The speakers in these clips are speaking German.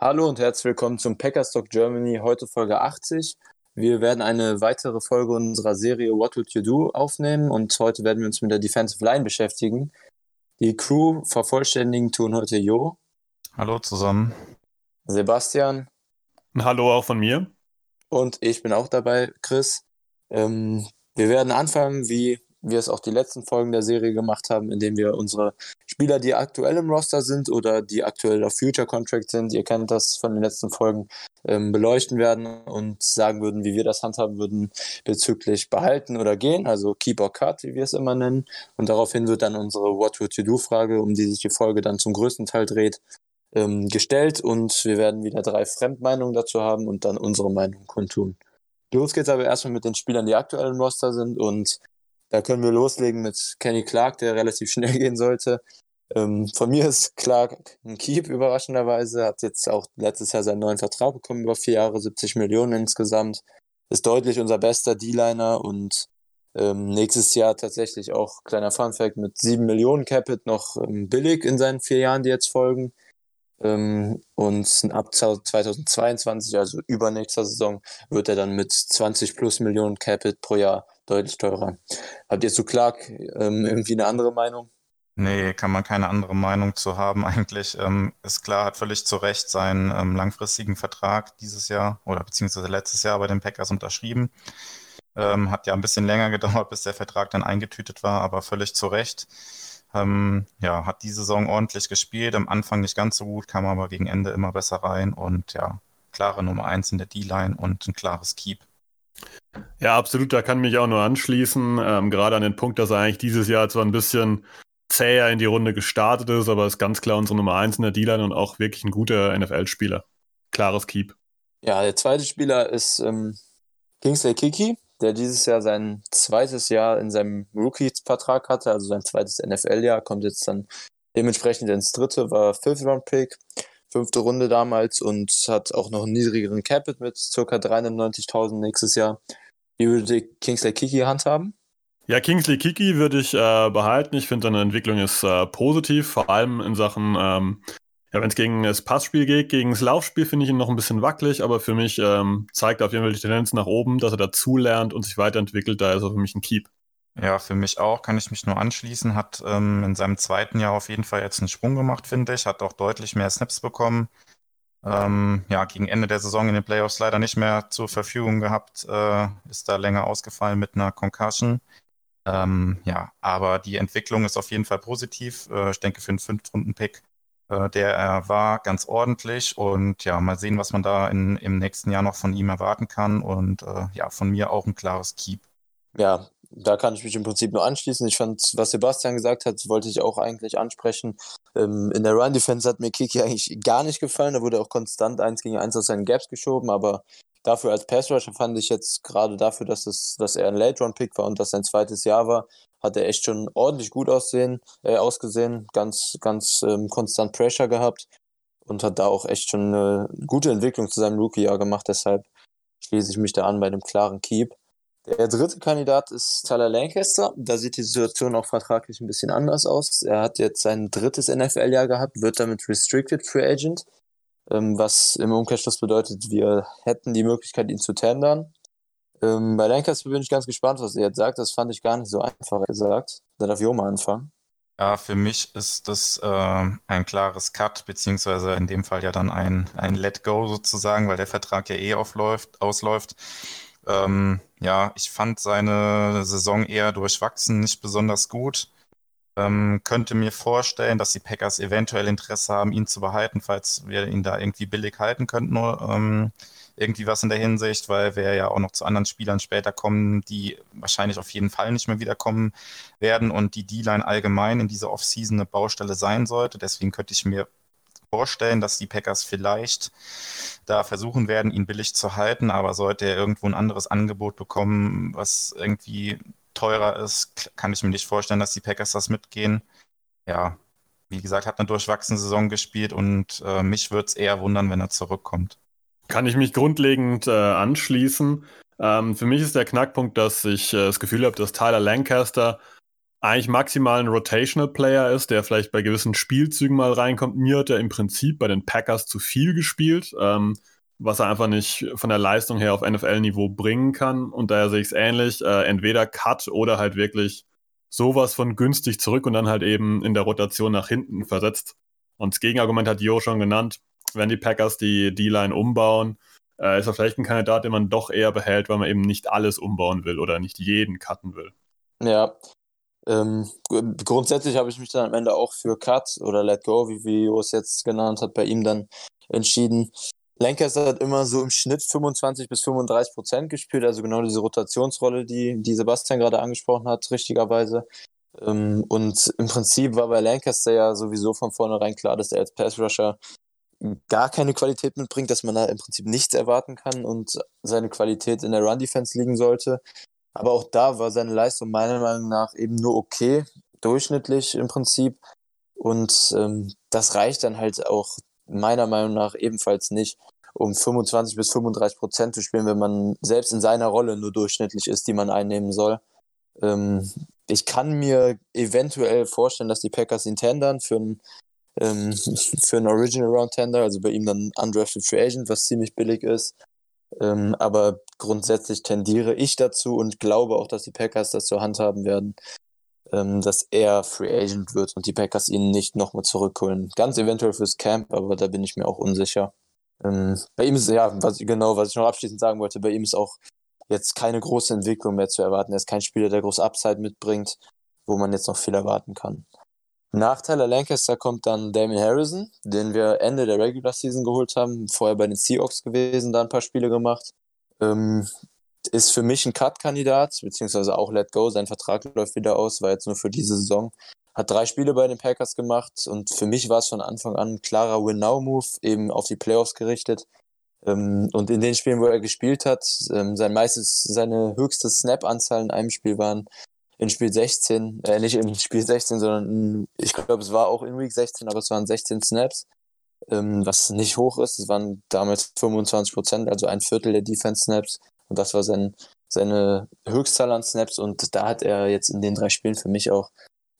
Hallo und herzlich willkommen zum Packers Talk Germany, heute Folge 80. Wir werden eine weitere Folge unserer Serie What Would You Do aufnehmen und heute werden wir uns mit der Defensive Line beschäftigen. Die Crew vervollständigen tun heute Jo. Hallo zusammen. Sebastian. Hallo auch von mir. Und ich bin auch dabei, Chris. Ähm, wir werden anfangen, wie wir es auch die letzten Folgen der Serie gemacht haben, indem wir unsere Spieler, die aktuell im Roster sind oder die aktuell auf Future Contract sind, ihr kennt das von den letzten Folgen, ähm, beleuchten werden und sagen würden, wie wir das handhaben würden bezüglich behalten oder gehen, also Keep or Cut, wie wir es immer nennen. Und daraufhin wird dann unsere What Would You Do Frage, um die sich die Folge dann zum größten Teil dreht, ähm, gestellt und wir werden wieder drei Fremdmeinungen dazu haben und dann unsere Meinung kundtun. Los geht's aber erstmal mit den Spielern, die aktuell im Roster sind und da können wir loslegen mit Kenny Clark, der relativ schnell gehen sollte. Ähm, von mir ist Clark ein Keep, überraschenderweise. Hat jetzt auch letztes Jahr seinen neuen Vertrag bekommen, über vier Jahre, 70 Millionen insgesamt. Ist deutlich unser bester D-Liner und ähm, nächstes Jahr tatsächlich auch, kleiner Funfact, mit 7 Millionen Capit noch ähm, billig in seinen vier Jahren, die jetzt folgen. Ähm, und ab 2022, also übernächster Saison, wird er dann mit 20 plus Millionen Capit pro Jahr deutlich teurer. Habt ihr zu Clark ähm, irgendwie eine andere Meinung? Nee, kann man keine andere Meinung zu haben. Eigentlich ähm, ist klar, hat völlig zu Recht seinen ähm, langfristigen Vertrag dieses Jahr oder beziehungsweise letztes Jahr bei den Packers unterschrieben. Ähm, hat ja ein bisschen länger gedauert, bis der Vertrag dann eingetütet war, aber völlig zu Recht. Ähm, ja, hat die Saison ordentlich gespielt, am Anfang nicht ganz so gut, kam aber gegen Ende immer besser rein und ja, klare Nummer eins in der D-Line und ein klares Keep. Ja, absolut, da kann mich auch nur anschließen. Ähm, gerade an den Punkt, dass er eigentlich dieses Jahr zwar ein bisschen zäher in die Runde gestartet ist, aber ist ganz klar unsere Nummer 1 in der D-Line und auch wirklich ein guter NFL-Spieler. Klares Keep. Ja, der zweite Spieler ist ähm, Kingsley Kiki, der dieses Jahr sein zweites Jahr in seinem Rookie-Vertrag hatte, also sein zweites NFL-Jahr, kommt jetzt dann dementsprechend ins dritte, war Fifth-Round-Pick, fünfte Runde damals und hat auch noch einen niedrigeren Capit mit ca. 390.000 nächstes Jahr. Wie würde Kingsley Kiki handhaben? Ja, Kingsley Kiki würde ich äh, behalten. Ich finde, seine Entwicklung ist äh, positiv, vor allem in Sachen, ähm, ja, wenn es gegen das Passspiel geht, gegen das Laufspiel finde ich ihn noch ein bisschen wackelig, aber für mich ähm, zeigt er auf jeden Fall die Tendenz nach oben, dass er dazulernt und sich weiterentwickelt. Da ist er für mich ein Keep. Ja, für mich auch, kann ich mich nur anschließen. Hat ähm, in seinem zweiten Jahr auf jeden Fall jetzt einen Sprung gemacht, finde ich. Hat auch deutlich mehr Snaps bekommen. Ähm, ja, gegen Ende der Saison in den Playoffs leider nicht mehr zur Verfügung gehabt. Äh, ist da länger ausgefallen mit einer Concussion. Ähm, ja, aber die Entwicklung ist auf jeden Fall positiv. Äh, ich denke, für einen Fünf-Runden-Pick, äh, der er war, ganz ordentlich. Und ja, mal sehen, was man da in, im nächsten Jahr noch von ihm erwarten kann. Und äh, ja, von mir auch ein klares Keep. Ja, da kann ich mich im Prinzip nur anschließen. Ich fand, was Sebastian gesagt hat, wollte ich auch eigentlich ansprechen. Ähm, in der Run-Defense hat mir Kiki eigentlich gar nicht gefallen. Da wurde auch konstant eins gegen eins aus seinen Gaps geschoben, aber dafür als Pass-Rusher fand ich jetzt gerade dafür, dass, es, dass er ein Late-Run-Pick war und das sein zweites Jahr war, hat er echt schon ordentlich gut aussehen, äh, ausgesehen, ganz, ganz ähm, konstant Pressure gehabt und hat da auch echt schon eine gute Entwicklung zu seinem Rookie-Jahr gemacht. Deshalb schließe ich mich da an bei dem klaren Keep. Der dritte Kandidat ist Tyler Lancaster. Da sieht die Situation auch vertraglich ein bisschen anders aus. Er hat jetzt sein drittes NFL-Jahr gehabt, wird damit Restricted Free Agent, ähm, was im Umkehrschluss bedeutet, wir hätten die Möglichkeit, ihn zu tendern. Ähm, bei Lancaster bin ich ganz gespannt, was er jetzt sagt. Das fand ich gar nicht so einfach gesagt. Da darf Joma anfangen. Ja, für mich ist das äh, ein klares Cut, beziehungsweise in dem Fall ja dann ein, ein Let Go sozusagen, weil der Vertrag ja eh aufläuft, ausläuft. Ähm, ja, ich fand seine Saison eher durchwachsen, nicht besonders gut. Ähm, könnte mir vorstellen, dass die Packers eventuell Interesse haben, ihn zu behalten, falls wir ihn da irgendwie billig halten könnten. Ähm, irgendwie was in der Hinsicht, weil wir ja auch noch zu anderen Spielern später kommen, die wahrscheinlich auf jeden Fall nicht mehr wiederkommen werden und die D-Line allgemein in dieser Offseason eine Baustelle sein sollte. Deswegen könnte ich mir vorstellen, dass die Packers vielleicht da versuchen werden, ihn billig zu halten, aber sollte er irgendwo ein anderes Angebot bekommen, was irgendwie teurer ist, kann ich mir nicht vorstellen, dass die Packers das mitgehen. Ja, wie gesagt, hat eine durchwachsene Saison gespielt und äh, mich würde es eher wundern, wenn er zurückkommt. Kann ich mich grundlegend äh, anschließen. Ähm, für mich ist der Knackpunkt, dass ich äh, das Gefühl habe, dass Tyler Lancaster eigentlich maximal ein Rotational Player ist, der vielleicht bei gewissen Spielzügen mal reinkommt. Mir hat er im Prinzip bei den Packers zu viel gespielt, ähm, was er einfach nicht von der Leistung her auf NFL-Niveau bringen kann. Und daher sehe ich es ähnlich. Äh, entweder Cut oder halt wirklich sowas von günstig zurück und dann halt eben in der Rotation nach hinten versetzt. Und das Gegenargument hat Jo schon genannt. Wenn die Packers die D-Line umbauen, äh, ist er vielleicht ein Kandidat, den man doch eher behält, weil man eben nicht alles umbauen will oder nicht jeden cutten will. Ja, ähm, grundsätzlich habe ich mich dann am Ende auch für Cut oder Let Go, wie Vio es jetzt genannt hat, bei ihm dann entschieden. Lancaster hat immer so im Schnitt 25 bis 35 Prozent gespielt, also genau diese Rotationsrolle, die, die Sebastian gerade angesprochen hat, richtigerweise. Ähm, und im Prinzip war bei Lancaster ja sowieso von vornherein klar, dass er als Pass-Rusher gar keine Qualität mitbringt, dass man da im Prinzip nichts erwarten kann und seine Qualität in der Run-Defense liegen sollte. Aber auch da war seine Leistung meiner Meinung nach eben nur okay, durchschnittlich im Prinzip. Und ähm, das reicht dann halt auch meiner Meinung nach ebenfalls nicht, um 25 bis 35 Prozent zu spielen, wenn man selbst in seiner Rolle nur durchschnittlich ist, die man einnehmen soll. Ähm, ich kann mir eventuell vorstellen, dass die Packers ihn tendern für einen ähm, für einen Original Round Tender, also bei ihm dann Undrafted Free Agent, was ziemlich billig ist. Ähm, aber grundsätzlich tendiere ich dazu und glaube auch, dass die Packers das zur Hand haben werden, ähm, dass er Free Agent wird und die Packers ihn nicht nochmal zurückholen. Ganz eventuell fürs Camp, aber da bin ich mir auch unsicher. Ähm, bei ihm ist, ja, was, genau, was ich noch abschließend sagen wollte, bei ihm ist auch jetzt keine große Entwicklung mehr zu erwarten. Er ist kein Spieler, der groß Upside mitbringt, wo man jetzt noch viel erwarten kann. Nachteil der Lancaster kommt dann Damien Harrison, den wir Ende der Regular Season geholt haben, vorher bei den Seahawks gewesen, da ein paar Spiele gemacht. Ähm, ist für mich ein Cut-Kandidat, beziehungsweise auch Let Go. Sein Vertrag läuft wieder aus, war jetzt nur für diese Saison. Hat drei Spiele bei den Packers gemacht und für mich war es von Anfang an ein klarer Win-Now-Move, eben auf die Playoffs gerichtet. Ähm, und in den Spielen, wo er gespielt hat, ähm, sein meistes, seine höchste Snap-Anzahl in einem Spiel waren in Spiel 16, äh, nicht im Spiel 16, sondern in, ich glaube, es war auch in Week 16, aber es waren 16 Snaps, ähm, was nicht hoch ist. Es waren damals 25 Prozent, also ein Viertel der Defense-Snaps. Und das war sein, seine Höchstzahl an Snaps. Und da hat er jetzt in den drei Spielen für mich auch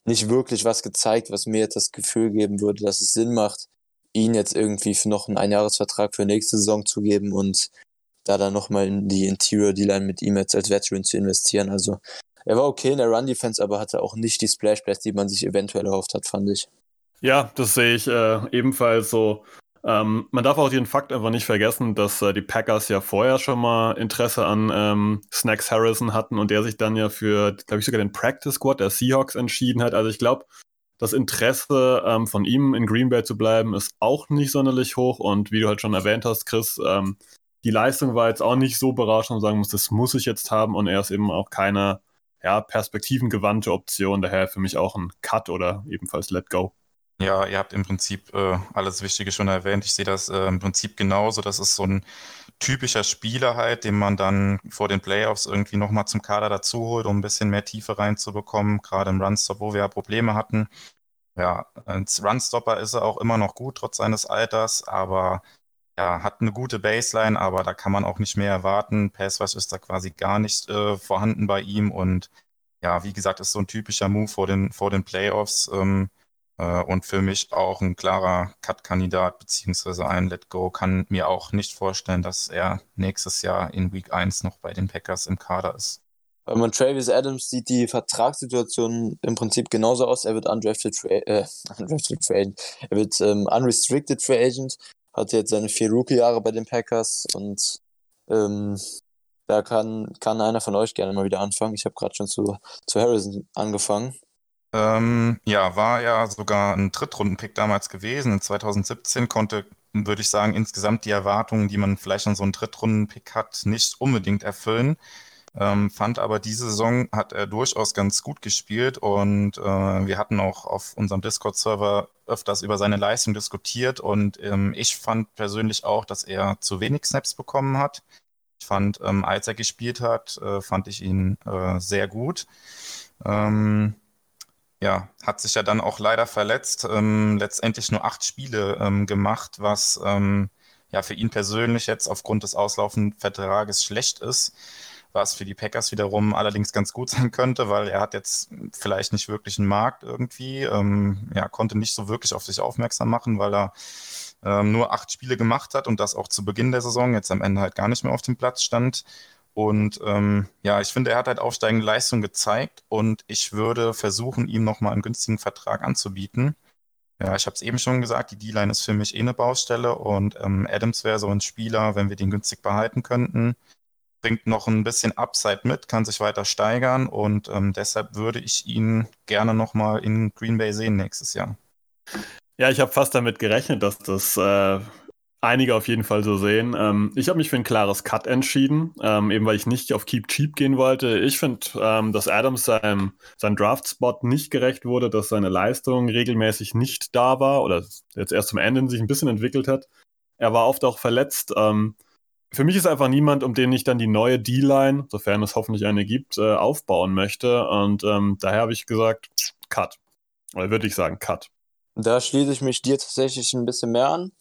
nicht wirklich was gezeigt, was mir jetzt das Gefühl geben würde, dass es Sinn macht, ihn jetzt irgendwie für noch einen Einjahresvertrag für nächste Saison zu geben und da dann nochmal in die Interior D-Line mit ihm jetzt als Veteran zu investieren. Also er war okay in der Run-Defense, aber hatte auch nicht die Splash-Plays, die man sich eventuell erhofft hat, fand ich. Ja, das sehe ich äh, ebenfalls so. Ähm, man darf auch den Fakt einfach nicht vergessen, dass äh, die Packers ja vorher schon mal Interesse an ähm, Snacks Harrison hatten und der sich dann ja für, glaube ich, sogar den Practice Squad der Seahawks entschieden hat. Also ich glaube, das Interesse ähm, von ihm in Green Bay zu bleiben ist auch nicht sonderlich hoch und wie du halt schon erwähnt hast, Chris, ähm, die Leistung war jetzt auch nicht so berauschend, und sagen muss, das muss ich jetzt haben und er ist eben auch keiner ja, perspektivengewandte Option. Daher für mich auch ein Cut oder ebenfalls Let Go. Ja, ihr habt im Prinzip äh, alles Wichtige schon erwähnt. Ich sehe das äh, im Prinzip genauso. Das ist so ein typischer Spieler halt, den man dann vor den Playoffs irgendwie nochmal zum Kader dazu holt, um ein bisschen mehr Tiefe reinzubekommen, gerade im Runstop, wo wir ja Probleme hatten. Ja, als Runstopper ist er auch immer noch gut, trotz seines Alters, aber ja, hat eine gute Baseline, aber da kann man auch nicht mehr erwarten. Passrush ist da quasi gar nicht äh, vorhanden bei ihm und ja, wie gesagt, ist so ein typischer Move vor den, vor den Playoffs ähm, äh, und für mich auch ein klarer Cut-Kandidat beziehungsweise ein Let Go. Kann mir auch nicht vorstellen, dass er nächstes Jahr in Week 1 noch bei den Packers im Kader ist. Wenn man Travis Adams sieht, die Vertragssituation im Prinzip genauso aus. Er wird undrafted free, äh, undrafted agent. Er wird ähm, unrestricted free agent hat jetzt seine vier Rookie-Jahre bei den Packers und ähm, da kann, kann einer von euch gerne mal wieder anfangen. Ich habe gerade schon zu, zu Harrison angefangen. Ähm, ja, war ja sogar ein Drittrunden-Pick damals gewesen. In 2017 konnte, würde ich sagen, insgesamt die Erwartungen, die man vielleicht an so einen Drittrunden-Pick hat, nicht unbedingt erfüllen. Ähm, fand aber diese Saison hat er durchaus ganz gut gespielt und äh, wir hatten auch auf unserem Discord-Server öfters über seine Leistung diskutiert und ähm, ich fand persönlich auch, dass er zu wenig Snaps bekommen hat. Ich fand, ähm, als er gespielt hat, äh, fand ich ihn äh, sehr gut. Ähm, ja, hat sich ja dann auch leider verletzt, ähm, letztendlich nur acht Spiele ähm, gemacht, was ähm, ja für ihn persönlich jetzt aufgrund des auslaufenden Vertrages schlecht ist was für die Packers wiederum allerdings ganz gut sein könnte, weil er hat jetzt vielleicht nicht wirklich einen Markt irgendwie, ähm, ja, konnte nicht so wirklich auf sich aufmerksam machen, weil er ähm, nur acht Spiele gemacht hat und das auch zu Beginn der Saison, jetzt am Ende halt gar nicht mehr auf dem Platz stand. Und ähm, ja, ich finde, er hat halt aufsteigende Leistung gezeigt und ich würde versuchen, ihm nochmal einen günstigen Vertrag anzubieten. Ja, ich habe es eben schon gesagt, die D-Line ist für mich eh eine Baustelle und ähm, Adams wäre so ein Spieler, wenn wir den günstig behalten könnten, bringt noch ein bisschen Upside mit, kann sich weiter steigern und ähm, deshalb würde ich ihn gerne nochmal in Green Bay sehen nächstes Jahr. Ja, ich habe fast damit gerechnet, dass das äh, einige auf jeden Fall so sehen. Ähm, ich habe mich für ein klares Cut entschieden, ähm, eben weil ich nicht auf Keep Cheap gehen wollte. Ich finde, ähm, dass Adams seinem, seinem Draft-Spot nicht gerecht wurde, dass seine Leistung regelmäßig nicht da war oder jetzt erst zum Ende sich ein bisschen entwickelt hat. Er war oft auch verletzt. Ähm, für mich ist einfach niemand, um den ich dann die neue D-Line, sofern es hoffentlich eine gibt, äh, aufbauen möchte. Und ähm, daher habe ich gesagt, Cut. Oder würde ich sagen, Cut. Da schließe ich mich dir tatsächlich ein bisschen mehr an.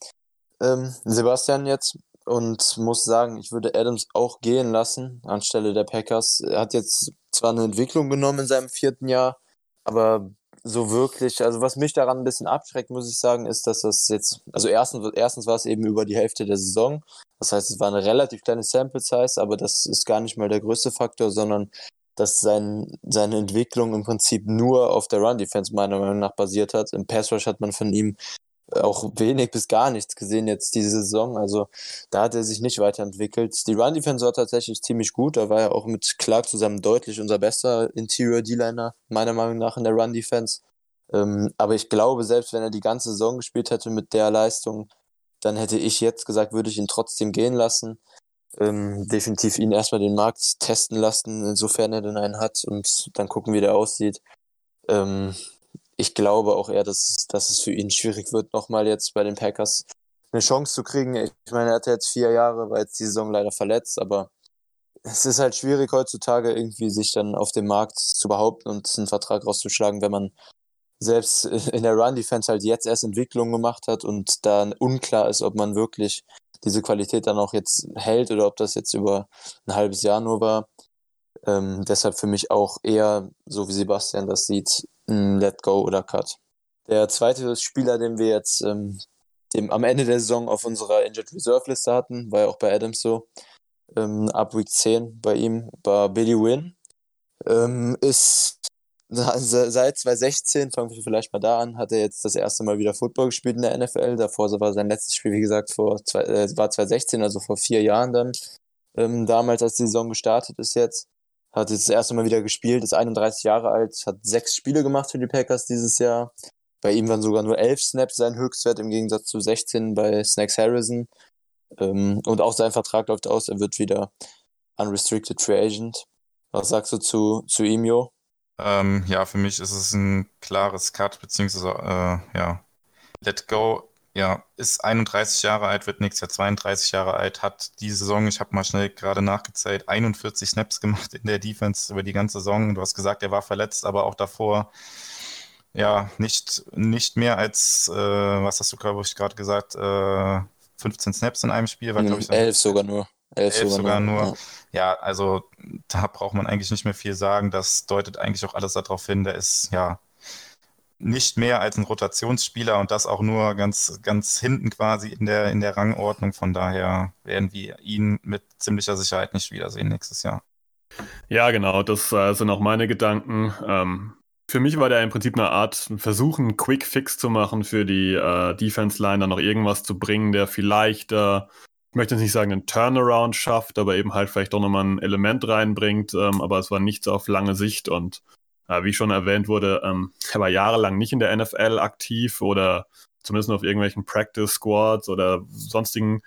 Ähm, Sebastian jetzt und muss sagen, ich würde Adams auch gehen lassen anstelle der Packers. Er hat jetzt zwar eine Entwicklung genommen in seinem vierten Jahr, aber so wirklich, also was mich daran ein bisschen abschreckt, muss ich sagen, ist, dass das jetzt, also erstens, erstens war es eben über die Hälfte der Saison. Das heißt, es war eine relativ kleine Sample Size, aber das ist gar nicht mal der größte Faktor, sondern dass sein, seine Entwicklung im Prinzip nur auf der Run Defense meiner Meinung nach basiert hat. Im Pass Rush hat man von ihm auch wenig bis gar nichts gesehen jetzt diese Saison. Also da hat er sich nicht weiterentwickelt. Die Run Defense war tatsächlich ziemlich gut. Da war er auch mit Clark zusammen deutlich unser bester Interior D-Liner, meiner Meinung nach in der Run Defense. Ähm, aber ich glaube, selbst wenn er die ganze Saison gespielt hätte mit der Leistung, dann hätte ich jetzt gesagt, würde ich ihn trotzdem gehen lassen. Ähm, definitiv ihn erstmal den Markt testen lassen, insofern er denn einen hat und dann gucken, wie der aussieht. Ähm, ich glaube auch eher, dass, dass es für ihn schwierig wird, nochmal jetzt bei den Packers eine Chance zu kriegen. Ich meine, er hatte jetzt vier Jahre, war jetzt die Saison leider verletzt, aber es ist halt schwierig heutzutage irgendwie sich dann auf dem Markt zu behaupten und einen Vertrag rauszuschlagen, wenn man selbst in der Run-Defense halt jetzt erst Entwicklung gemacht hat und da unklar ist, ob man wirklich diese Qualität dann auch jetzt hält oder ob das jetzt über ein halbes Jahr nur war. Ähm, deshalb für mich auch eher, so wie Sebastian das sieht, Let Go oder Cut. Der zweite Spieler, den wir jetzt ähm, dem, am Ende der Saison auf unserer Injured Reserve Liste hatten, war ja auch bei Adams so, ähm, ab Week 10 bei ihm, war Billy Wynn. Ähm, ist seit 2016, fangen wir vielleicht mal da an, hat er jetzt das erste Mal wieder Football gespielt in der NFL. Davor war sein letztes Spiel, wie gesagt, vor zwei, äh, war 2016, also vor vier Jahren dann. Ähm, damals, als die Saison gestartet ist jetzt. Hat jetzt das erste Mal wieder gespielt, ist 31 Jahre alt, hat sechs Spiele gemacht für die Packers dieses Jahr. Bei ihm waren sogar nur elf Snaps sein Höchstwert im Gegensatz zu 16 bei Snacks Harrison. Ähm, und auch sein Vertrag läuft aus, er wird wieder Unrestricted Free Agent. Was sagst du zu, zu ihm, Jo? Ähm, ja, für mich ist es ein klares Cut, beziehungsweise, äh, ja, Let Go ja, ist 31 Jahre alt, wird nächstes Jahr 32 Jahre alt, hat die Saison, ich habe mal schnell gerade nachgezählt, 41 Snaps gemacht in der Defense über die ganze Saison. Du hast gesagt, er war verletzt, aber auch davor ja nicht, nicht mehr als, äh, was hast du, glaube ich, gerade gesagt, äh, 15 Snaps in einem Spiel, war, glaube ich. 11 sogar nur. 11, sogar, sogar, nur. nur. Ja. ja, also da braucht man eigentlich nicht mehr viel sagen. Das deutet eigentlich auch alles darauf hin. Der ist ja nicht mehr als ein Rotationsspieler und das auch nur ganz, ganz hinten quasi in der, in der Rangordnung. Von daher werden wir ihn mit ziemlicher Sicherheit nicht wiedersehen nächstes Jahr. Ja, genau, das äh, sind auch meine Gedanken. Ähm, für mich war der im Prinzip eine Art Versuch, einen Quick Fix zu machen für die äh, Defense Line, da noch irgendwas zu bringen, der vielleicht, äh, ich möchte jetzt nicht sagen, einen Turnaround schafft, aber eben halt vielleicht auch nochmal ein Element reinbringt. Ähm, aber es war nichts auf lange Sicht und wie schon erwähnt wurde, ähm, er war jahrelang nicht in der NFL aktiv oder zumindest nur auf irgendwelchen Practice Squads oder sonstigen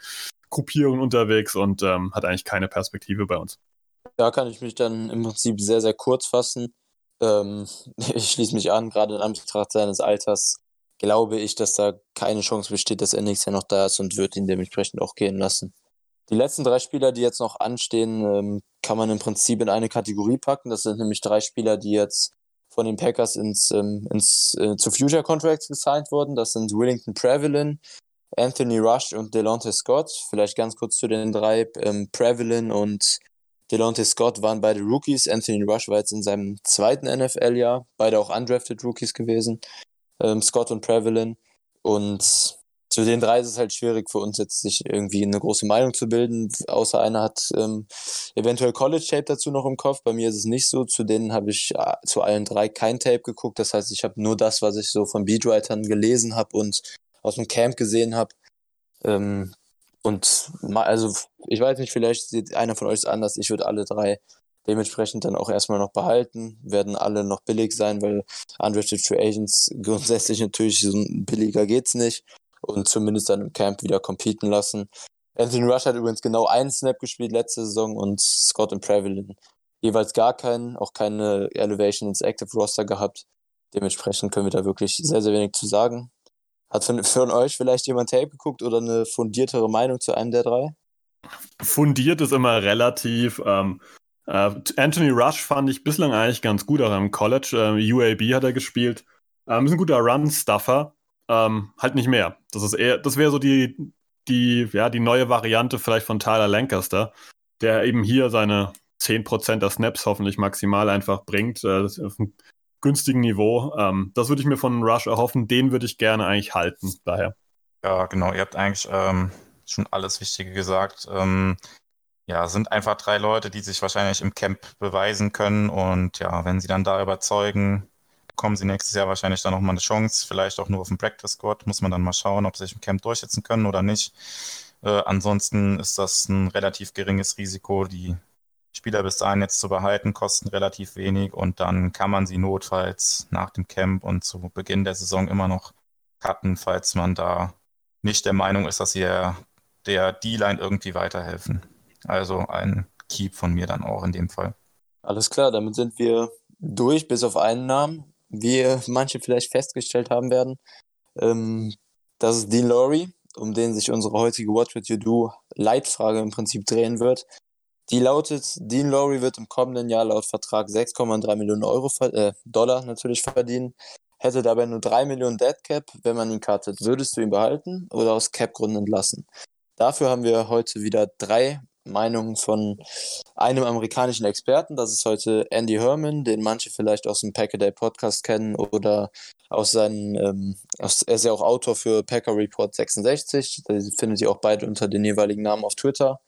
Gruppierungen unterwegs und ähm, hat eigentlich keine Perspektive bei uns. Da kann ich mich dann im Prinzip sehr, sehr kurz fassen. Ähm, ich schließe mich an, gerade in Anbetracht seines Alters glaube ich, dass da keine Chance besteht, dass er nächstes Jahr noch da ist und wird ihn dementsprechend auch gehen lassen. Die letzten drei Spieler, die jetzt noch anstehen, ähm, kann man im Prinzip in eine Kategorie packen. Das sind nämlich drei Spieler, die jetzt von den Packers ins, ähm, ins äh, zu Future Contracts gesigned wurden. Das sind Willington Prevelin, Anthony Rush und Delonte Scott. Vielleicht ganz kurz zu den drei. Ähm, Prevelin und Delonte Scott waren beide Rookies. Anthony Rush war jetzt in seinem zweiten NFL-Jahr. Beide auch undrafted Rookies gewesen. Ähm, Scott und Prevelin. Und zu den drei ist es halt schwierig für uns jetzt sich irgendwie eine große Meinung zu bilden, außer einer hat ähm, eventuell College Tape dazu noch im Kopf. Bei mir ist es nicht so. Zu denen habe ich äh, zu allen drei kein Tape geguckt. Das heißt, ich habe nur das, was ich so von Beatwritern gelesen habe und aus dem Camp gesehen habe. Ähm, und mal, also ich weiß nicht, vielleicht sieht einer von euch es anders. Ich würde alle drei dementsprechend dann auch erstmal noch behalten, werden alle noch billig sein, weil Undrafted Free Agents grundsätzlich natürlich so billiger geht's nicht und zumindest dann im Camp wieder competen lassen. Anthony Rush hat übrigens genau einen Snap gespielt letzte Saison und Scott und Prevalin jeweils gar keinen, auch keine Elevation ins Active Roster gehabt. Dementsprechend können wir da wirklich sehr, sehr wenig zu sagen. Hat von, von euch vielleicht jemand Tape geguckt oder eine fundiertere Meinung zu einem der drei? Fundiert ist immer relativ. Ähm, äh, Anthony Rush fand ich bislang eigentlich ganz gut, auch im College. Äh, UAB hat er gespielt. Ähm, ist ein guter Run-Stuffer. Ähm, halt nicht mehr. Das ist eher, das wäre so die, die, ja, die neue Variante vielleicht von Tyler Lancaster, der eben hier seine 10% der Snaps hoffentlich maximal einfach bringt. Äh, auf einem günstigen Niveau. Ähm, das würde ich mir von Rush erhoffen. Den würde ich gerne eigentlich halten, daher. Ja, genau. Ihr habt eigentlich ähm, schon alles Wichtige gesagt. Ähm, ja, sind einfach drei Leute, die sich wahrscheinlich im Camp beweisen können. Und ja, wenn sie dann da überzeugen, bekommen sie nächstes Jahr wahrscheinlich dann nochmal eine Chance, vielleicht auch nur auf dem Practice Squad. Muss man dann mal schauen, ob sie sich im Camp durchsetzen können oder nicht. Äh, ansonsten ist das ein relativ geringes Risiko. Die Spieler bis dahin jetzt zu behalten, kosten relativ wenig und dann kann man sie notfalls nach dem Camp und zu Beginn der Saison immer noch cutten, falls man da nicht der Meinung ist, dass sie der D-Line irgendwie weiterhelfen. Also ein Keep von mir dann auch in dem Fall. Alles klar, damit sind wir durch, bis auf einen Namen wie manche vielleicht festgestellt haben werden. Ähm, das ist Dean Laurie, um den sich unsere heutige What Would You Do Leitfrage im Prinzip drehen wird. Die lautet, Dean Laurie wird im kommenden Jahr laut Vertrag 6,3 Millionen Euro, äh, Dollar natürlich verdienen, hätte dabei nur 3 Millionen Dead Cap, wenn man ihn cuttet. Würdest du ihn behalten oder aus Cap-Gründen entlassen? Dafür haben wir heute wieder drei Meinung von einem amerikanischen Experten. Das ist heute Andy Herman, den manche vielleicht aus dem Packaday Podcast kennen oder aus seinen, ähm, aus, er ist ja auch Autor für Packer Report 66. Da findet ihr auch beide unter den jeweiligen Namen auf Twitter.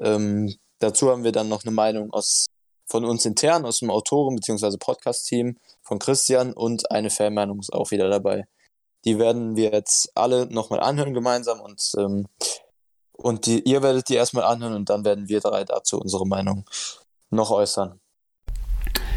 Ähm, dazu haben wir dann noch eine Meinung aus, von uns intern, aus dem Autoren- bzw. Podcast-Team von Christian und eine Fanmeinung ist auch wieder dabei. Die werden wir jetzt alle nochmal anhören gemeinsam und ähm, und die, ihr werdet die erstmal anhören und dann werden wir drei dazu unsere Meinung noch äußern.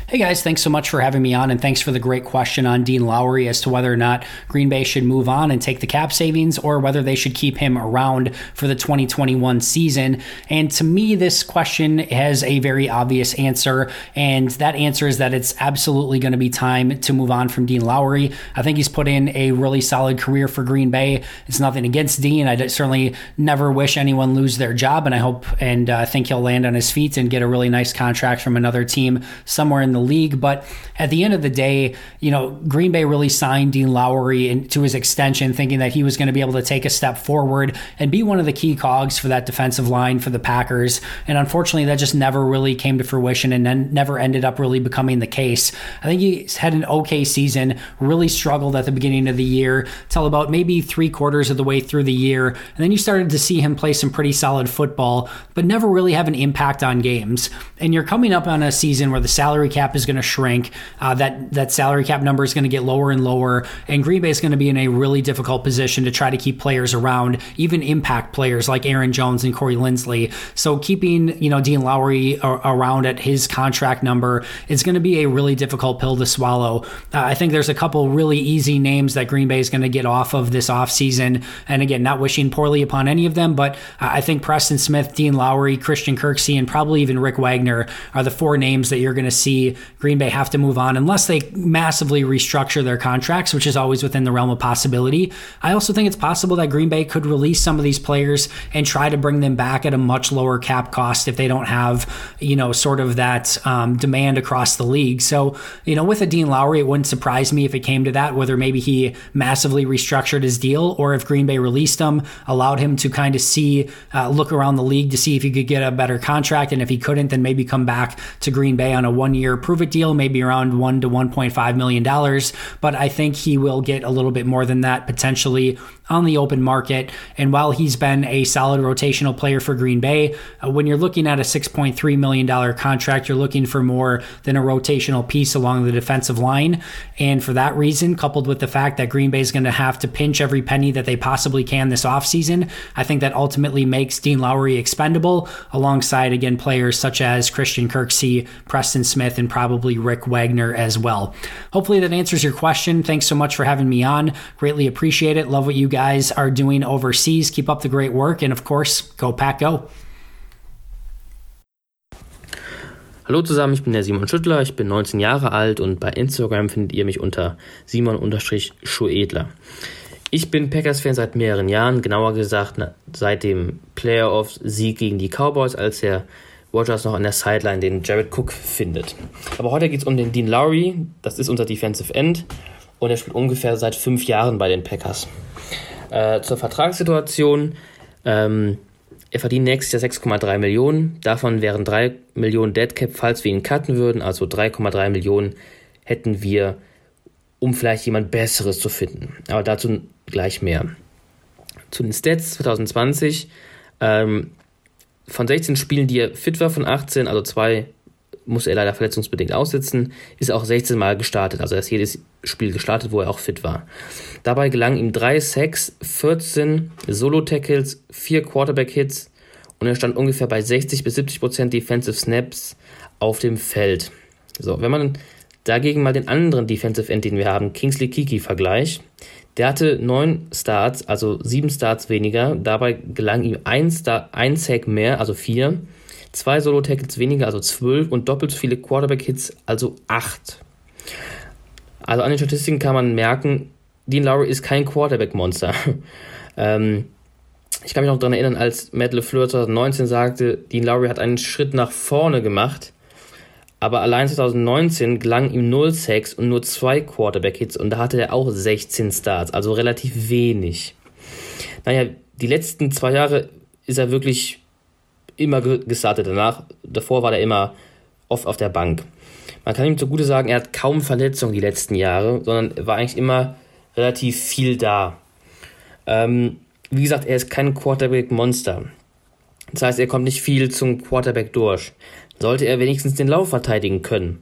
Hey guys, thanks so much for having me on, and thanks for the great question on Dean Lowry as to whether or not Green Bay should move on and take the cap savings or whether they should keep him around for the 2021 season. And to me, this question has a very obvious answer, and that answer is that it's absolutely going to be time to move on from Dean Lowry. I think he's put in a really solid career for Green Bay. It's nothing against Dean. I certainly never wish anyone lose their job, and I hope and uh, think he'll land on his feet and get a really nice contract from another team somewhere in the the league. But at the end of the day, you know, Green Bay really signed Dean Lowry into his extension, thinking that he was going to be able to take a step forward and be one of the key cogs for that defensive line for the Packers. And unfortunately, that just never really came to fruition and then never ended up really becoming the case. I think he had an okay season, really struggled at the beginning of the year till about maybe three quarters of the way through the year. And then you started to see him play some pretty solid football, but never really have an impact on games. And you're coming up on a season where the salary cap cap is going to shrink. Uh, that that salary cap number is going to get lower and lower, and Green Bay is going to be in a really difficult position to try to keep players around, even impact players like Aaron Jones and Corey Lindsley. So keeping you know Dean Lowry around at his contract number is going to be a really difficult pill to swallow. Uh, I think there's a couple really easy names that Green Bay is going to get off of this offseason. And again, not wishing poorly upon any of them, but I think Preston Smith, Dean Lowry, Christian Kirksey, and probably even Rick Wagner are the four names that you're going to see Green Bay have to move on unless they massively restructure their contracts, which is always within the realm of possibility. I also think it's possible that Green Bay could release some of these players and try to bring them back at a much lower cap cost if they don't have, you know, sort of that um, demand across the league. So, you know, with a Dean Lowry, it wouldn't surprise me if it came to that, whether maybe he massively restructured his deal or if Green Bay released him, allowed him to kind of see, uh, look around the league to see if he could get a better contract. And if he couldn't, then maybe come back to Green Bay on a one year prove it deal, maybe around one to $1.5 million. But I think he will get a little bit more than that potentially on the open market. And while he's been a solid rotational player for Green Bay, uh, when you're looking at a $6.3 million contract, you're looking for more than a rotational piece along the defensive line. And for that reason, coupled with the fact that Green Bay is going to have to pinch every penny that they possibly can this offseason, I think that ultimately makes Dean Lowry expendable alongside, again, players such as Christian Kirksey, Preston Smith, and probably Rick Wagner as well. Hopefully that answers your question. Thanks so much for having me on. Greatly appreciate it. Love what you guys guys are doing overseas. Keep up the great work and of course, go Pack Go. Hallo zusammen, ich bin der Simon Schüttler, ich bin 19 Jahre alt und bei Instagram findet ihr mich unter Simon-Schuedler. Ich bin Packers-Fan seit mehreren Jahren, genauer gesagt seit dem Playoff-Sieg gegen die Cowboys, als der Rogers noch an der Sideline den Jared Cook findet. Aber heute geht es um den Dean Lowry, das ist unser Defensive End und er spielt ungefähr seit fünf Jahren bei den Packers. Äh, zur Vertragssituation. Ähm, er verdient nächstes Jahr 6,3 Millionen. Davon wären 3 Millionen Deadcap, falls wir ihn cutten würden. Also 3,3 Millionen hätten wir, um vielleicht jemand Besseres zu finden. Aber dazu gleich mehr. Zu den Stats 2020. Ähm, von 16 Spielen, die er fit war, von 18, also zwei muss er leider verletzungsbedingt aussitzen, ist auch 16 Mal gestartet. Also er ist jedes Spiel gestartet, wo er auch fit war. Dabei gelangen ihm drei Sacks, 14 Solo-Tackles, vier Quarterback-Hits und er stand ungefähr bei 60 bis 70 Prozent Defensive Snaps auf dem Feld. So, wenn man dagegen mal den anderen Defensive End, den wir haben, Kingsley Kiki vergleicht, der hatte neun Starts, also sieben Starts weniger. Dabei gelang ihm ein, ein Sack mehr, also vier zwei Solo-Tackles weniger, also zwölf und doppelt so viele Quarterback-Hits, also acht. Also an den Statistiken kann man merken, Dean Lowry ist kein Quarterback-Monster. ähm, ich kann mich noch daran erinnern, als Matt LeFleur 2019 sagte, Dean Lowry hat einen Schritt nach vorne gemacht, aber allein 2019 gelang ihm 0 Sacks und nur zwei Quarterback-Hits und da hatte er auch 16 Starts, also relativ wenig. Naja, die letzten zwei Jahre ist er wirklich immer gestartet danach. Davor war er immer oft auf der Bank. Man kann ihm zugute sagen, er hat kaum Verletzungen die letzten Jahre, sondern war eigentlich immer relativ viel da. Ähm, wie gesagt, er ist kein Quarterback-Monster. Das heißt, er kommt nicht viel zum Quarterback durch. Sollte er wenigstens den Lauf verteidigen können.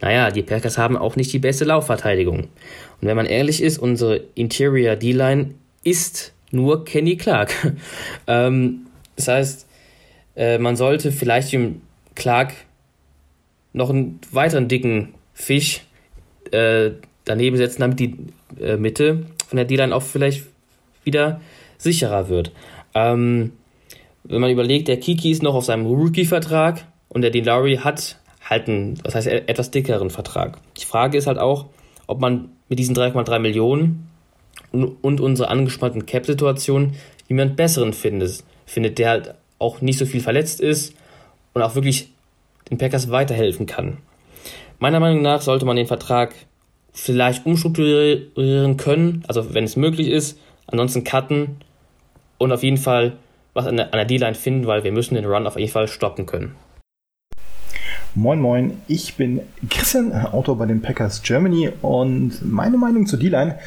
Naja, die Packers haben auch nicht die beste Laufverteidigung. Und wenn man ehrlich ist, unsere Interior D-Line ist nur Kenny Clark. ähm, das heißt, äh, man sollte vielleicht dem Clark noch einen weiteren dicken Fisch äh, daneben setzen, damit die äh, Mitte von der D-Line auch vielleicht wieder sicherer wird. Ähm, wenn man überlegt, der Kiki ist noch auf seinem Rookie-Vertrag und der Dean Lowry hat halt einen, was heißt, etwas dickeren Vertrag. Die Frage ist halt auch, ob man mit diesen 3,3 Millionen und, und unserer angespannten Cap-Situation jemand besseren findet, findet, der halt auch nicht so viel verletzt ist und auch wirklich den Packers weiterhelfen kann. Meiner Meinung nach sollte man den Vertrag vielleicht umstrukturieren können, also wenn es möglich ist, ansonsten cutten und auf jeden Fall was an der, D-Line finden, weil wir müssen den Run auf jeden Fall stoppen können. Moin Moin, ich bin Christian, Autor bei den Packers Germany und meine Meinung zur D-Line,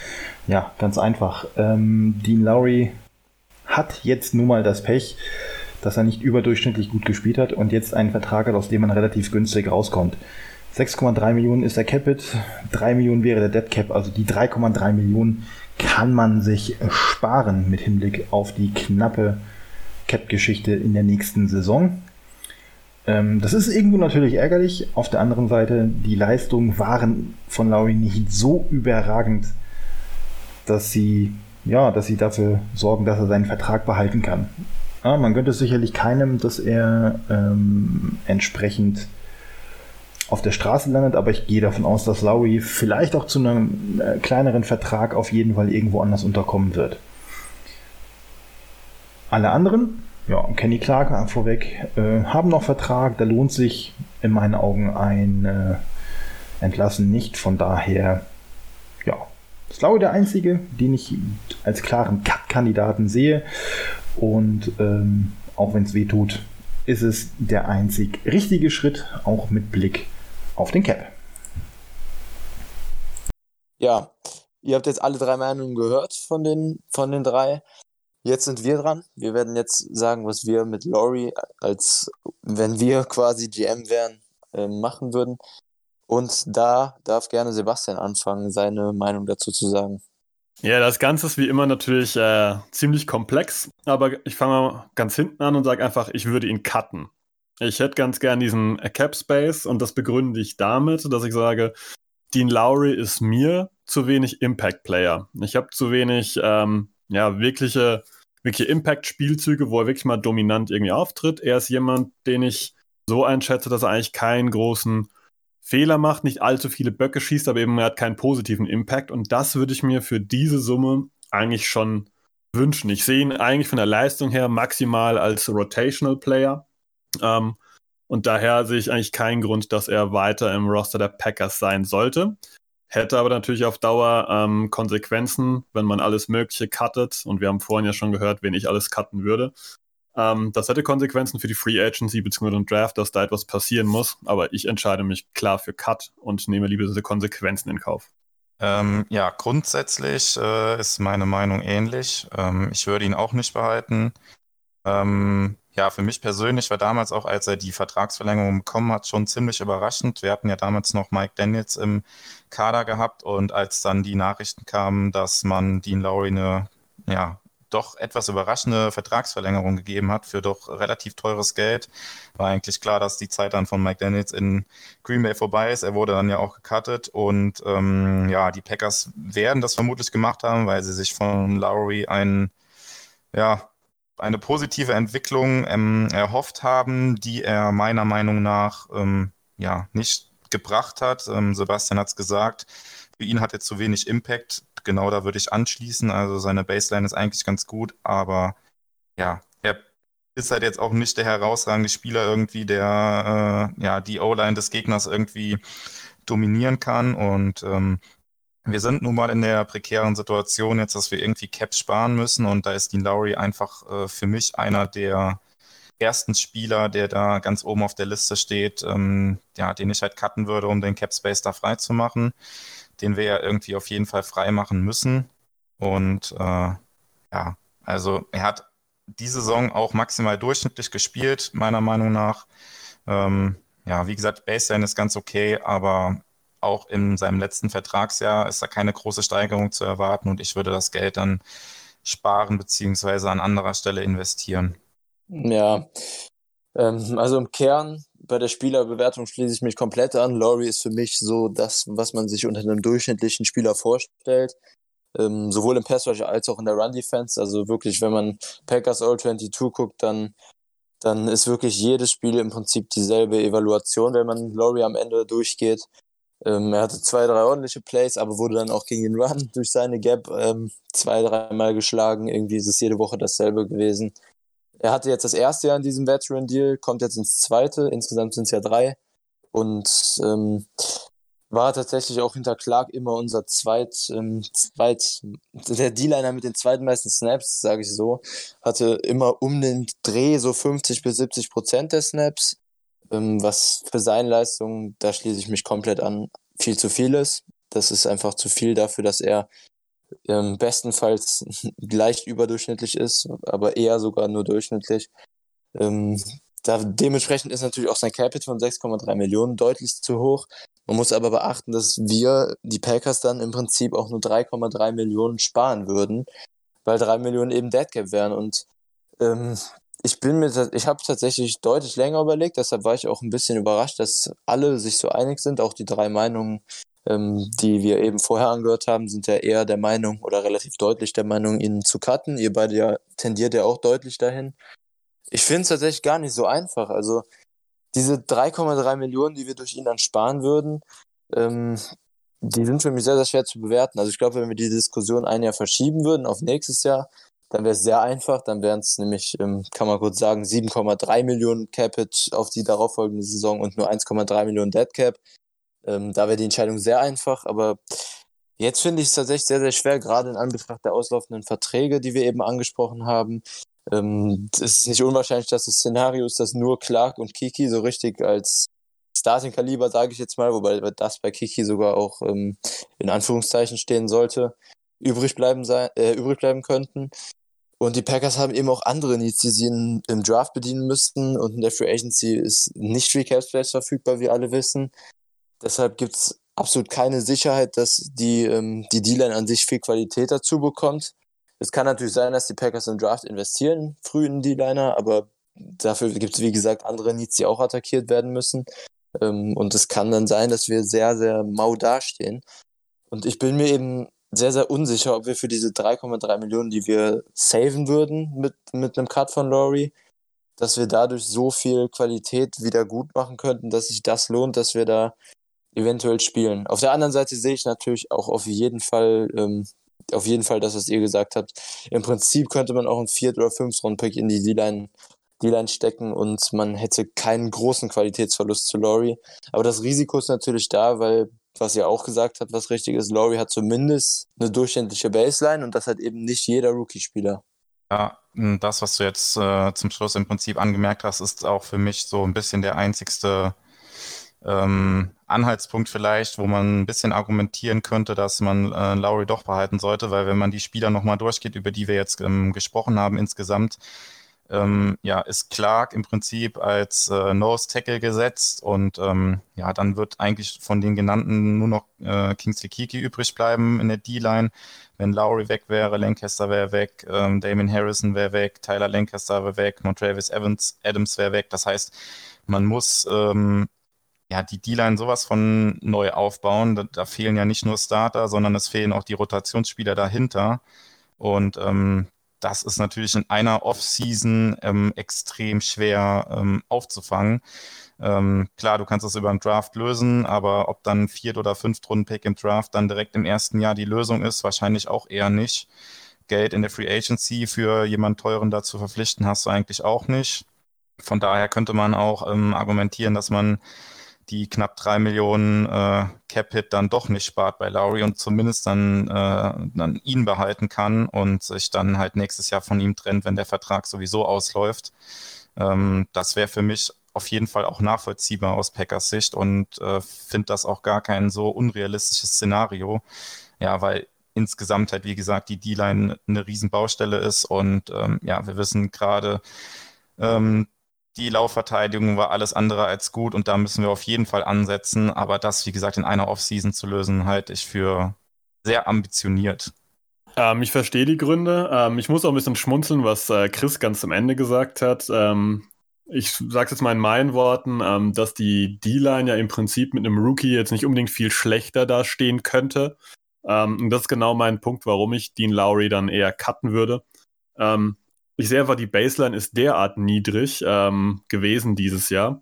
ja, ganz einfach. Ähm, Dean Lowry hat jetzt nun mal das Pech, dass er nicht überdurchschnittlich gut gespielt hat und jetzt einen Vertrag hat, aus dem man relativ günstig rauskommt. 6,3 Millionen ist der Capit, 3 Millionen wäre der Dead Cap, also die 3,3 Millionen kann man sich sparen mit Hinblick auf die knappe Cap-Geschichte in der nächsten Saison. Ähm, das ist irgendwo natürlich ärgerlich. Auf der anderen Seite, die Leistungen waren von Lowry nicht so überragend, dass sie, ja, dass sie dafür sorgen, dass er seinen Vertrag behalten kann. Ja, man gönnt es sicherlich keinem, dass er ähm, entsprechend auf der Straße landet, aber ich gehe davon aus, dass Lowry vielleicht auch zu einem äh, kleineren Vertrag auf jeden Fall irgendwo anders unterkommen wird. Alle anderen, ja, Kenny Clark äh, vorweg, äh, haben noch Vertrag, da lohnt sich in meinen Augen ein äh, Entlassen nicht, von daher, ja, ist Lowry der einzige, den ich als klaren Cut-Kandidaten sehe und ähm, auch wenn es weh tut, ist es der einzig richtige Schritt, auch mit Blick auf den Cap. Ja, ihr habt jetzt alle drei Meinungen gehört von den, von den drei. Jetzt sind wir dran. Wir werden jetzt sagen, was wir mit Laurie, als wenn wir quasi GM wären, äh, machen würden. Und da darf gerne Sebastian anfangen, seine Meinung dazu zu sagen. Ja, das Ganze ist wie immer natürlich äh, ziemlich komplex, aber ich fange mal ganz hinten an und sage einfach, ich würde ihn cutten. Ich hätte ganz gern diesen Cap Space und das begründe ich damit, dass ich sage, Dean Lowry ist mir zu wenig Impact Player. Ich habe zu wenig ähm, ja, wirkliche, wirkliche Impact-Spielzüge, wo er wirklich mal dominant irgendwie auftritt. Er ist jemand, den ich so einschätze, dass er eigentlich keinen großen Fehler macht, nicht allzu viele Böcke schießt, aber eben er hat keinen positiven Impact. Und das würde ich mir für diese Summe eigentlich schon wünschen. Ich sehe ihn eigentlich von der Leistung her maximal als Rotational Player. Ähm, und daher sehe ich eigentlich keinen Grund, dass er weiter im Roster der Packers sein sollte. Hätte aber natürlich auf Dauer ähm, Konsequenzen, wenn man alles Mögliche cuttet. Und wir haben vorhin ja schon gehört, wen ich alles cutten würde. Ähm, das hätte Konsequenzen für die Free Agency bzw. den Draft, dass da etwas passieren muss. Aber ich entscheide mich klar für Cut und nehme lieber diese Konsequenzen in Kauf. Ähm, ja, grundsätzlich äh, ist meine Meinung ähnlich. Ähm, ich würde ihn auch nicht behalten. Ähm, ja, für mich persönlich war damals auch, als er die Vertragsverlängerung bekommen hat, schon ziemlich überraschend. Wir hatten ja damals noch Mike Daniels im Kader gehabt und als dann die Nachrichten kamen, dass man Dean Lowry eine ja, doch etwas überraschende Vertragsverlängerung gegeben hat für doch relativ teures Geld, war eigentlich klar, dass die Zeit dann von Mike Daniels in Green Bay vorbei ist. Er wurde dann ja auch gecuttet und ähm, ja, die Packers werden das vermutlich gemacht haben, weil sie sich von Lowry einen ja, eine positive Entwicklung ähm, erhofft haben, die er meiner Meinung nach ähm, ja nicht gebracht hat. Ähm, Sebastian hat es gesagt, für ihn hat er zu wenig Impact. Genau da würde ich anschließen. Also seine Baseline ist eigentlich ganz gut, aber ja, er ist halt jetzt auch nicht der herausragende Spieler irgendwie, der äh, ja die O-Line des Gegners irgendwie dominieren kann. Und ähm, wir sind nun mal in der prekären Situation jetzt, dass wir irgendwie Caps sparen müssen. Und da ist Dean Lowry einfach äh, für mich einer der ersten Spieler, der da ganz oben auf der Liste steht, ähm, ja, den ich halt cutten würde, um den Cap Space da frei zu machen, den wir ja irgendwie auf jeden Fall frei machen müssen. Und äh, ja, also er hat diese Saison auch maximal durchschnittlich gespielt, meiner Meinung nach. Ähm, ja, wie gesagt, Baseline ist ganz okay, aber auch in seinem letzten Vertragsjahr ist da keine große Steigerung zu erwarten und ich würde das Geld dann sparen beziehungsweise an anderer Stelle investieren. Ja, ähm, also im Kern bei der Spielerbewertung schließe ich mich komplett an. Laurie ist für mich so das, was man sich unter einem durchschnittlichen Spieler vorstellt. Ähm, sowohl im Pass als auch in der Run Defense. Also wirklich, wenn man Packers All 22 guckt, dann, dann ist wirklich jedes Spiel im Prinzip dieselbe Evaluation, wenn man Laurie am Ende durchgeht. Ähm, er hatte zwei, drei ordentliche Plays, aber wurde dann auch gegen den Run durch seine Gap ähm, zwei, dreimal geschlagen. Irgendwie ist es jede Woche dasselbe gewesen. Er hatte jetzt das erste Jahr in diesem Veteran-Deal, kommt jetzt ins zweite. Insgesamt sind es ja drei. Und ähm, war tatsächlich auch hinter Clark immer unser zweit, ähm, zweit der D-Liner mit den zweitmeisten Snaps, sage ich so, hatte immer um den Dreh so 50 bis 70 Prozent der Snaps. Ähm, was für seine Leistung, da schließe ich mich komplett an, viel zu viel ist. Das ist einfach zu viel dafür, dass er ähm, bestenfalls leicht überdurchschnittlich ist, aber eher sogar nur durchschnittlich. Ähm, da, dementsprechend ist natürlich auch sein Capit von 6,3 Millionen deutlich zu hoch. Man muss aber beachten, dass wir, die Packers, dann im Prinzip auch nur 3,3 Millionen sparen würden, weil 3 Millionen eben Deadcap wären. Und ähm, ich bin mir, ich habe tatsächlich deutlich länger überlegt, deshalb war ich auch ein bisschen überrascht, dass alle sich so einig sind. Auch die drei Meinungen, ähm, die wir eben vorher angehört haben, sind ja eher der Meinung oder relativ deutlich der Meinung, ihn zu cutten. Ihr beide ja tendiert ja auch deutlich dahin. Ich finde es tatsächlich gar nicht so einfach. Also diese 3,3 Millionen, die wir durch ihn dann sparen würden, ähm, die sind für mich sehr, sehr schwer zu bewerten. Also ich glaube, wenn wir die Diskussion ein Jahr verschieben würden auf nächstes Jahr, dann wäre es sehr einfach. Dann wären es nämlich, ähm, kann man kurz sagen, 7,3 Millionen Capit auf die darauffolgende Saison und nur 1,3 Millionen Dead Cap. Ähm, da wäre die Entscheidung sehr einfach, aber jetzt finde ich es tatsächlich sehr, sehr schwer, gerade in Anbetracht der auslaufenden Verträge, die wir eben angesprochen haben. Ähm, es ist nicht unwahrscheinlich, dass das Szenario ist, dass nur Clark und Kiki so richtig als Starting-Kaliber, sage ich jetzt mal, wobei das bei Kiki sogar auch ähm, in Anführungszeichen stehen sollte, übrig bleiben, sein, äh, übrig bleiben könnten. Und die Packers haben eben auch andere Needs, die sie in, im Draft bedienen müssten. Und in der Free Agency ist nicht Free Cap Space verfügbar, wie alle wissen. Deshalb gibt es absolut keine Sicherheit, dass die, ähm, die D-Line an sich viel Qualität dazu bekommt. Es kann natürlich sein, dass die Packers im Draft investieren, früh in D-Liner, aber dafür gibt es, wie gesagt, andere Needs, die auch attackiert werden müssen. Ähm, und es kann dann sein, dass wir sehr, sehr mau dastehen. Und ich bin mir eben sehr, sehr unsicher, ob wir für diese 3,3 Millionen, die wir saven würden mit, mit einem Cut von Laurie, dass wir dadurch so viel Qualität wieder gut machen könnten, dass sich das lohnt, dass wir da eventuell spielen. Auf der anderen Seite sehe ich natürlich auch auf jeden Fall, ähm, auf jeden Fall das, was ihr gesagt habt. Im Prinzip könnte man auch einen Viert- oder Fünft-Rund-Pick in die D-Line D-Line stecken und man hätte keinen großen Qualitätsverlust zu Laurie. Aber das Risiko ist natürlich da, weil, was ihr auch gesagt habt, was richtig ist, Laurie hat zumindest eine durchschnittliche Baseline und das hat eben nicht jeder Rookie-Spieler. Ja, das, was du jetzt äh, zum Schluss im Prinzip angemerkt hast, ist auch für mich so ein bisschen der einzigste ähm, Anhaltspunkt vielleicht, wo man ein bisschen argumentieren könnte, dass man äh, Lowry doch behalten sollte, weil wenn man die Spieler nochmal durchgeht, über die wir jetzt ähm, gesprochen haben insgesamt, ähm, ja, ist Clark im Prinzip als äh, Nose Tackle gesetzt und ähm, ja, dann wird eigentlich von den genannten nur noch äh, Kingsley Kiki übrig bleiben in der D-Line. Wenn Lowry weg wäre, Lancaster wäre weg, ähm, Damon Harrison wäre weg, Tyler Lancaster wäre weg, Montravis Evans, Adams wäre weg. Das heißt, man muss ähm, ja, die D-Line sowas von neu aufbauen. Da, da, fehlen ja nicht nur Starter, sondern es fehlen auch die Rotationsspieler dahinter. Und ähm, das ist natürlich in einer Off-Season ähm, extrem schwer ähm, aufzufangen. Ähm, klar, du kannst das über einen Draft lösen, aber ob dann Viert- oder Fünft-Runden-Pick im Draft dann direkt im ersten Jahr die Lösung ist, wahrscheinlich auch eher nicht. Geld in der Free Agency für jemanden teuren da zu verpflichten, hast du eigentlich auch nicht. Von daher könnte man auch ähm, argumentieren, dass man die knapp drei Millionen äh, Cap-Hit dann doch nicht spart bei Lowry und zumindest dann, äh, dann ihn behalten kann und sich dann halt nächstes Jahr von ihm trennt, wenn der Vertrag sowieso ausläuft. Ähm, das wäre für mich auf jeden Fall auch nachvollziehbar aus Packers Sicht und äh, finde das auch gar kein so unrealistisches Szenario. Ja, weil insgesamt halt, wie gesagt, die D-Line eine Riesenbaustelle ist und ähm, ja, wir wissen gerade, ähm, die Laufverteidigung war alles andere als gut und da müssen wir auf jeden Fall ansetzen. Aber das, wie gesagt, in einer Offseason zu lösen, halte ich für sehr ambitioniert. Ähm, ich verstehe die Gründe. Ähm, ich muss auch ein bisschen schmunzeln, was äh, Chris ganz am Ende gesagt hat. Ähm, ich sage es jetzt mal in meinen Worten, ähm, dass die D-Line ja im Prinzip mit einem Rookie jetzt nicht unbedingt viel schlechter dastehen könnte. Ähm, und das ist genau mein Punkt, warum ich Dean Lowry dann eher cutten würde. Ich sehe einfach, die Baseline ist derart niedrig ähm, gewesen dieses Jahr,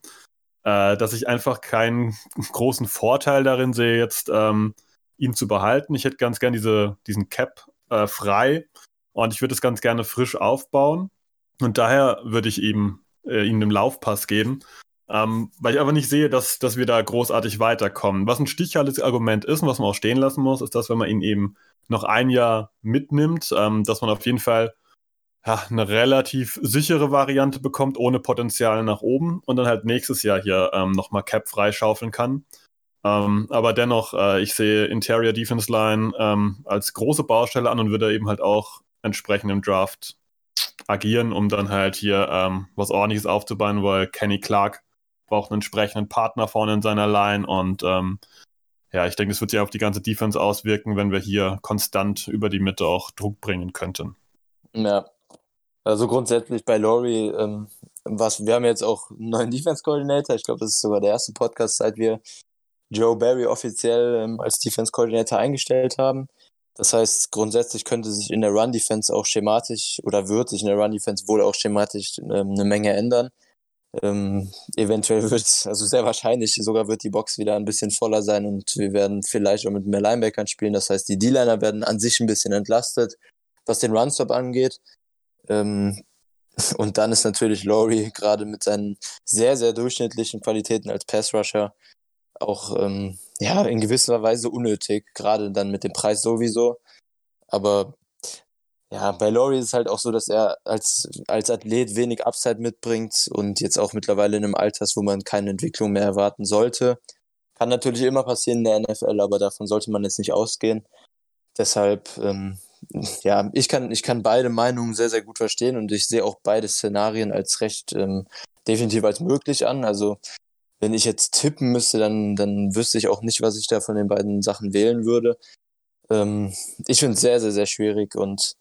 äh, dass ich einfach keinen großen Vorteil darin sehe, jetzt ähm, ihn zu behalten. Ich hätte ganz gern diese, diesen Cap äh, frei und ich würde es ganz gerne frisch aufbauen. Und daher würde ich ihm äh, ihm einen Laufpass geben, ähm, weil ich einfach nicht sehe, dass, dass wir da großartig weiterkommen. Was ein stichhaltiges Argument ist und was man auch stehen lassen muss, ist, dass wenn man ihn eben noch ein Jahr mitnimmt, ähm, dass man auf jeden Fall ja, eine relativ sichere Variante bekommt, ohne Potenzial nach oben und dann halt nächstes Jahr hier ähm, nochmal Cap freischaufeln kann. Ähm, aber dennoch, äh, ich sehe Interior Defense Line ähm, als große Baustelle an und würde eben halt auch entsprechend im Draft agieren, um dann halt hier ähm, was ordentliches aufzubauen, weil Kenny Clark braucht einen entsprechenden Partner vorne in seiner Line und ähm, ja, ich denke, es wird sich auf die ganze Defense auswirken, wenn wir hier konstant über die Mitte auch Druck bringen könnten. Ja, also grundsätzlich bei Laurie, ähm, was, wir haben jetzt auch einen neuen Defense-Coordinator. Ich glaube, das ist sogar der erste Podcast, seit wir Joe Barry offiziell ähm, als Defense-Coordinator eingestellt haben. Das heißt, grundsätzlich könnte sich in der Run-Defense auch schematisch oder wird sich in der Run-Defense wohl auch schematisch ähm, eine Menge ändern. Ähm, eventuell wird es, also sehr wahrscheinlich sogar wird die Box wieder ein bisschen voller sein und wir werden vielleicht auch mit mehr Linebackern spielen. Das heißt, die D-Liner werden an sich ein bisschen entlastet, was den Run-Stop angeht. Ähm, und dann ist natürlich Laurie gerade mit seinen sehr, sehr durchschnittlichen Qualitäten als Pass-Rusher auch ähm, ja, in gewisser Weise unnötig, gerade dann mit dem Preis sowieso. Aber ja, bei Laurie ist es halt auch so, dass er als, als Athlet wenig Upside mitbringt und jetzt auch mittlerweile in einem Alter ist, wo man keine Entwicklung mehr erwarten sollte. Kann natürlich immer passieren in der NFL, aber davon sollte man jetzt nicht ausgehen. Deshalb, ähm, ja, ich kann, ich kann beide Meinungen sehr, sehr gut verstehen und ich sehe auch beide Szenarien als recht ähm, definitiv als möglich an. Also wenn ich jetzt tippen müsste, dann, dann wüsste ich auch nicht, was ich da von den beiden Sachen wählen würde. Ähm, ich finde es sehr, sehr, sehr schwierig und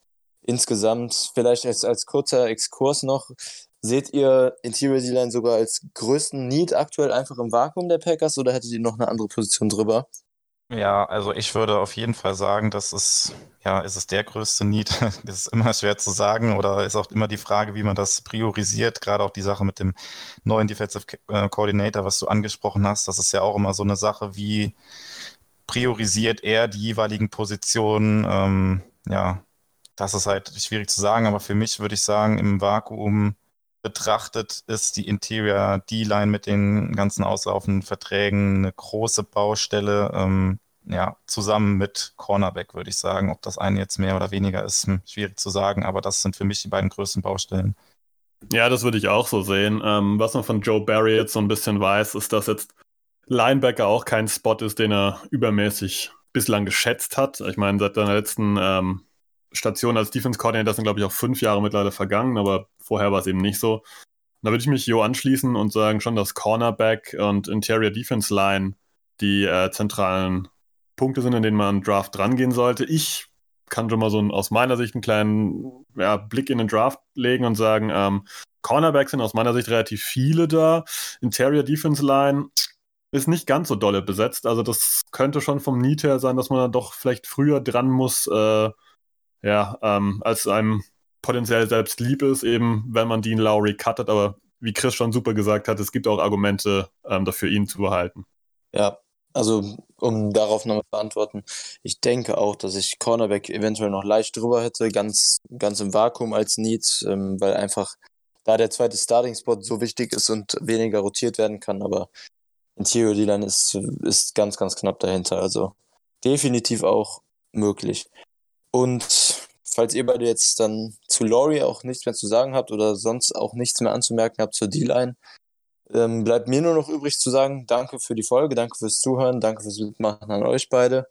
insgesamt, vielleicht als, als kurzer Exkurs noch, seht ihr Interior D-Line sogar als größten Need aktuell einfach im Vakuum der Packers oder hättet ihr noch eine andere Position drüber? Ja, also ich würde auf jeden Fall sagen, das ist, ja, ist es der größte Need? Das ist immer schwer zu sagen oder ist auch immer die Frage, wie man das priorisiert. Gerade auch die Sache mit dem neuen Defensive äh, Coordinator, was du angesprochen hast, das ist ja auch immer so eine Sache, wie priorisiert er die jeweiligen Positionen? Ähm, ja, das ist halt schwierig zu sagen, aber für mich würde ich sagen, im Vakuum betrachtet ist die Interior D-Line mit den ganzen auslaufenden Verträgen eine große Baustelle. Ähm, ja, zusammen mit Cornerback würde ich sagen. Ob das eine jetzt mehr oder weniger ist, hm, schwierig zu sagen, aber das sind für mich die beiden größten Baustellen. Ja, das würde ich auch so sehen. Ähm, was man von Joe Barry jetzt so ein bisschen weiß, ist, dass jetzt Linebacker auch kein Spot ist, den er übermäßig bislang geschätzt hat. Ich meine, seit seiner letzten ähm, Station als Defense Coordinator sind, glaube ich, auch fünf Jahre mittlerweile vergangen, aber vorher war es eben nicht so. Da würde ich mich Jo anschließen und sagen schon, dass Cornerback und Interior Defense Line die äh, zentralen Punkte sind, in denen man Draft drangehen sollte. Ich kann schon mal so ein, aus meiner Sicht einen kleinen ja, Blick in den Draft legen und sagen, ähm, Cornerbacks sind aus meiner Sicht relativ viele da. Interior Defense Line ist nicht ganz so dolle besetzt. Also das könnte schon vom Need her sein, dass man dann doch vielleicht früher dran muss, äh, ja, ähm, als einem potenziell selbst lieb ist, eben wenn man Dean Lowry cuttet. Aber wie Chris schon super gesagt hat, es gibt auch Argumente ähm, dafür, ihn zu behalten. Ja, also um darauf nochmal zu antworten, ich denke auch, dass ich Cornerback eventuell noch leicht drüber hätte, ganz, ganz im Vakuum als Need, ähm, weil einfach da der zweite Starting-Spot so wichtig ist und weniger rotiert werden kann, aber Interior D-Line ist, ist ganz, ganz knapp dahinter, also definitiv auch möglich. Und falls ihr beide jetzt dann zu Laurie auch nichts mehr zu sagen habt oder sonst auch nichts mehr anzumerken habt zur D-Line, ähm, bleibt mir nur noch übrig zu sagen, danke für die Folge, danke fürs Zuhören, danke fürs Mitmachen an euch beide.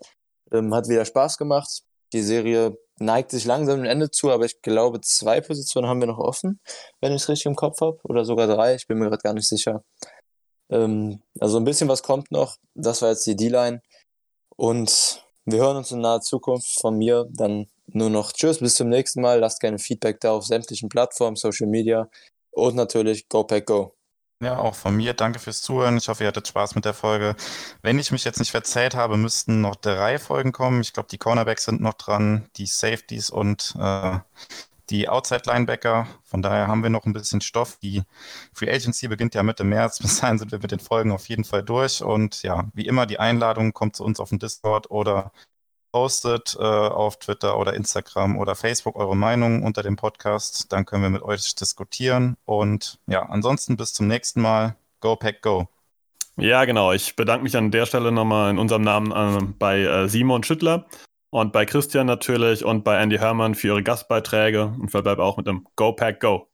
Ähm, hat wieder Spaß gemacht. Die Serie neigt sich langsam dem Ende zu, aber ich glaube, zwei Positionen haben wir noch offen, wenn ich es richtig im Kopf habe. Oder sogar drei, ich bin mir gerade gar nicht sicher. Ähm, also ein bisschen was kommt noch. Das war jetzt die D-Line. Und wir hören uns in naher Zukunft von mir. Dann nur noch Tschüss, bis zum nächsten Mal. Lasst gerne Feedback da auf sämtlichen Plattformen, Social Media und natürlich Go Go. Ja, auch von mir. Danke fürs Zuhören. Ich hoffe, ihr hattet Spaß mit der Folge. Wenn ich mich jetzt nicht verzählt habe, müssten noch drei Folgen kommen. Ich glaube, die Cornerbacks sind noch dran, die Safeties und äh, die Outside-Linebacker. Von daher haben wir noch ein bisschen Stoff. Die Free Agency beginnt ja Mitte März. Bis dahin sind wir mit den Folgen auf jeden Fall durch. Und ja, wie immer, die Einladung kommt zu uns auf den Discord oder postet äh, auf Twitter oder Instagram oder Facebook eure Meinung unter dem Podcast. Dann können wir mit euch diskutieren. Und ja, ansonsten bis zum nächsten Mal. Go Pack Go. Ja, genau. Ich bedanke mich an der Stelle nochmal in unserem Namen äh, bei äh, Simon Schüttler und bei Christian natürlich und bei Andy Hermann für ihre Gastbeiträge und verbleibe auch mit dem Go Pack Go.